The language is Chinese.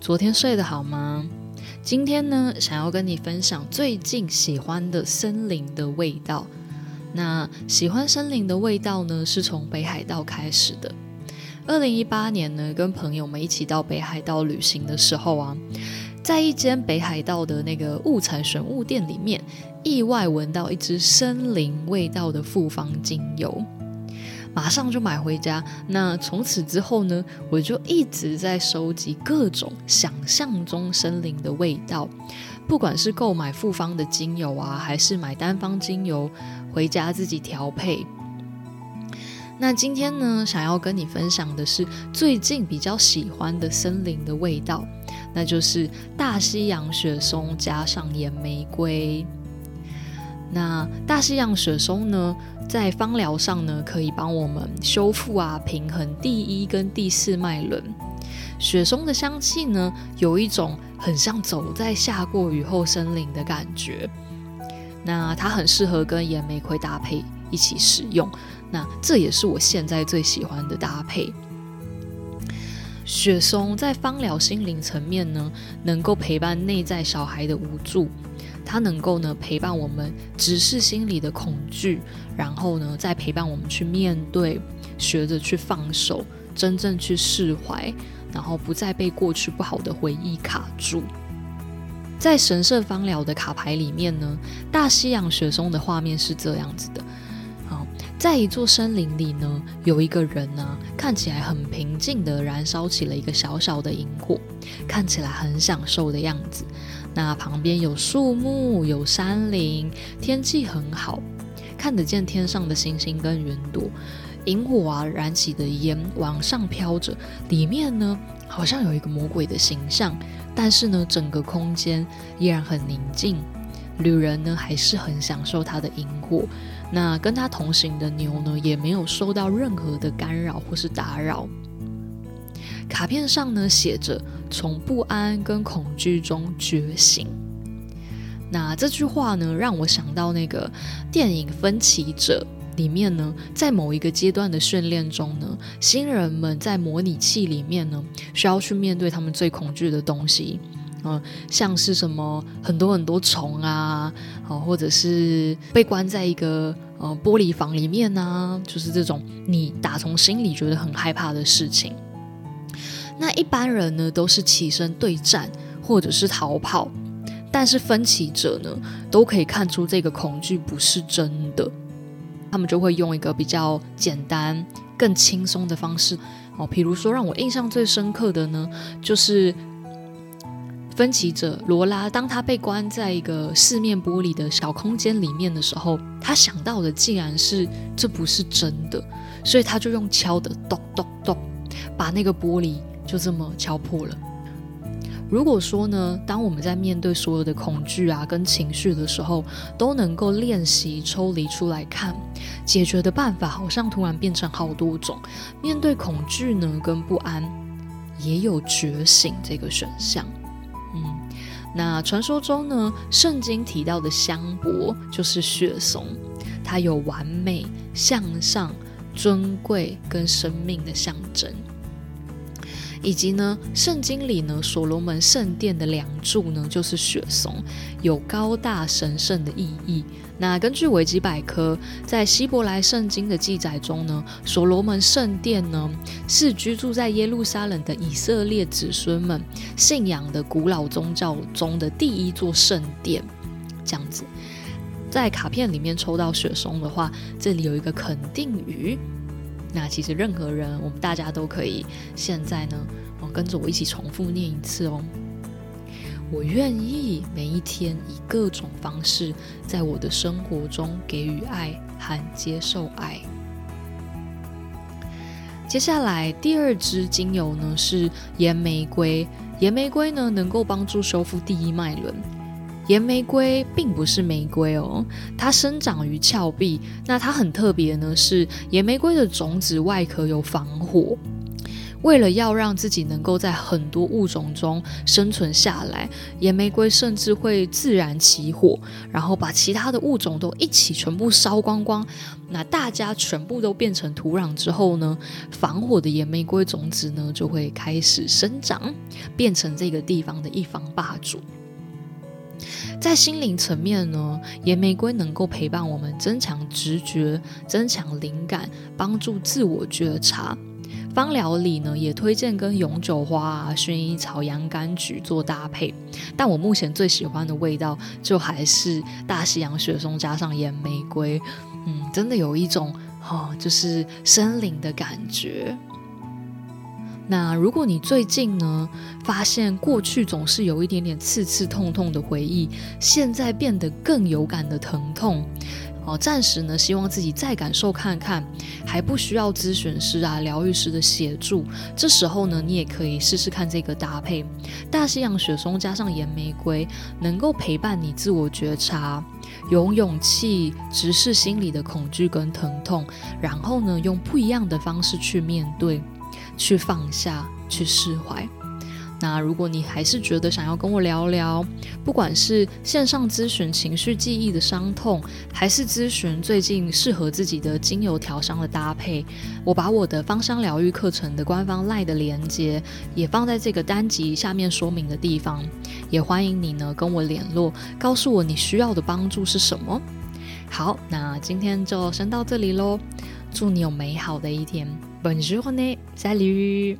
昨天睡得好吗？今天呢，想要跟你分享最近喜欢的森林的味道。那喜欢森林的味道呢，是从北海道开始的。二零一八年呢，跟朋友们一起到北海道旅行的时候啊，在一间北海道的那个物产选物店里面，意外闻到一支森林味道的复方精油。马上就买回家。那从此之后呢，我就一直在收集各种想象中森林的味道，不管是购买复方的精油啊，还是买单方精油回家自己调配。那今天呢，想要跟你分享的是最近比较喜欢的森林的味道，那就是大西洋雪松加上岩玫瑰。那大西洋雪松呢，在芳疗上呢，可以帮我们修复啊、平衡第一跟第四脉轮。雪松的香气呢，有一种很像走在下过雨后森林的感觉。那它很适合跟岩玫瑰搭配一起使用。那这也是我现在最喜欢的搭配。雪松在芳疗心灵层面呢，能够陪伴内在小孩的无助。它能够呢陪伴我们直视心里的恐惧，然后呢再陪伴我们去面对，学着去放手，真正去释怀，然后不再被过去不好的回忆卡住。在神圣芳疗的卡牌里面呢，大西洋雪松的画面是这样子的。好，在一座森林里呢，有一个人呢、啊，看起来很平静地燃烧起了一个小小的萤火，看起来很享受的样子。那旁边有树木，有山林，天气很好，看得见天上的星星跟云朵。萤火啊，燃起的烟往上飘着，里面呢好像有一个魔鬼的形象，但是呢整个空间依然很宁静。旅人呢还是很享受他的萤火，那跟他同行的牛呢也没有受到任何的干扰或是打扰。卡片上呢写着“从不安跟恐惧中觉醒”。那这句话呢让我想到那个电影《分歧者》里面呢，在某一个阶段的训练中呢，新人们在模拟器里面呢需要去面对他们最恐惧的东西，嗯、像是什么很多很多虫啊，啊，或者是被关在一个呃玻璃房里面啊，就是这种你打从心里觉得很害怕的事情。那一般人呢，都是起身对战或者是逃跑，但是分歧者呢，都可以看出这个恐惧不是真的，他们就会用一个比较简单、更轻松的方式哦，比如说让我印象最深刻的呢，就是分歧者罗拉，当他被关在一个四面玻璃的小空间里面的时候，他想到的竟然是这不是真的，所以他就用敲的咚咚咚，把那个玻璃。就这么敲破了。如果说呢，当我们在面对所有的恐惧啊跟情绪的时候，都能够练习抽离出来看，解决的办法好像突然变成好多种。面对恐惧呢跟不安，也有觉醒这个选项。嗯，那传说中呢，圣经提到的香柏就是雪松，它有完美、向上、尊贵跟生命的象征。以及呢，圣经里呢，所罗门圣殿的梁柱呢，就是雪松，有高大神圣的意义。那根据维基百科，在希伯来圣经的记载中呢，所罗门圣殿呢，是居住在耶路撒冷的以色列子孙们信仰的古老宗教中的第一座圣殿。这样子，在卡片里面抽到雪松的话，这里有一个肯定语。那其实任何人，我们大家都可以现在呢，哦，跟着我一起重复念一次哦。我愿意每一天以各种方式，在我的生活中给予爱和接受爱。接下来第二支精油呢是岩玫瑰，岩玫瑰呢能够帮助修复第一脉轮。岩玫瑰并不是玫瑰哦，它生长于峭壁。那它很特别呢，是岩玫瑰的种子外壳有防火。为了要让自己能够在很多物种中生存下来，岩玫瑰甚至会自然起火，然后把其他的物种都一起全部烧光光。那大家全部都变成土壤之后呢，防火的岩玫瑰种子呢就会开始生长，变成这个地方的一方霸主。在心灵层面呢，岩玫瑰能够陪伴我们增强直觉、增强灵感，帮助自我觉察。芳疗里呢，也推荐跟永久花啊、薰衣草、洋甘菊做搭配。但我目前最喜欢的味道，就还是大西洋雪松加上岩玫瑰。嗯，真的有一种哦，就是森林的感觉。那如果你最近呢，发现过去总是有一点点刺刺痛痛的回忆，现在变得更有感的疼痛。哦，暂时呢，希望自己再感受看看，还不需要咨询师啊、疗愈师的协助。这时候呢，你也可以试试看这个搭配：大西洋雪松加上岩玫瑰，能够陪伴你自我觉察，有勇气直视心里的恐惧跟疼痛，然后呢，用不一样的方式去面对、去放下、去释怀。那如果你还是觉得想要跟我聊聊，不管是线上咨询情绪记忆的伤痛，还是咨询最近适合自己的精油调香的搭配，我把我的芳香疗愈课程的官方 LINE 的连接也放在这个单集下面说明的地方，也欢迎你呢跟我联络，告诉我你需要的帮助是什么。好，那今天就先到这里喽，祝你有美好的一天 Bonne journée. Salut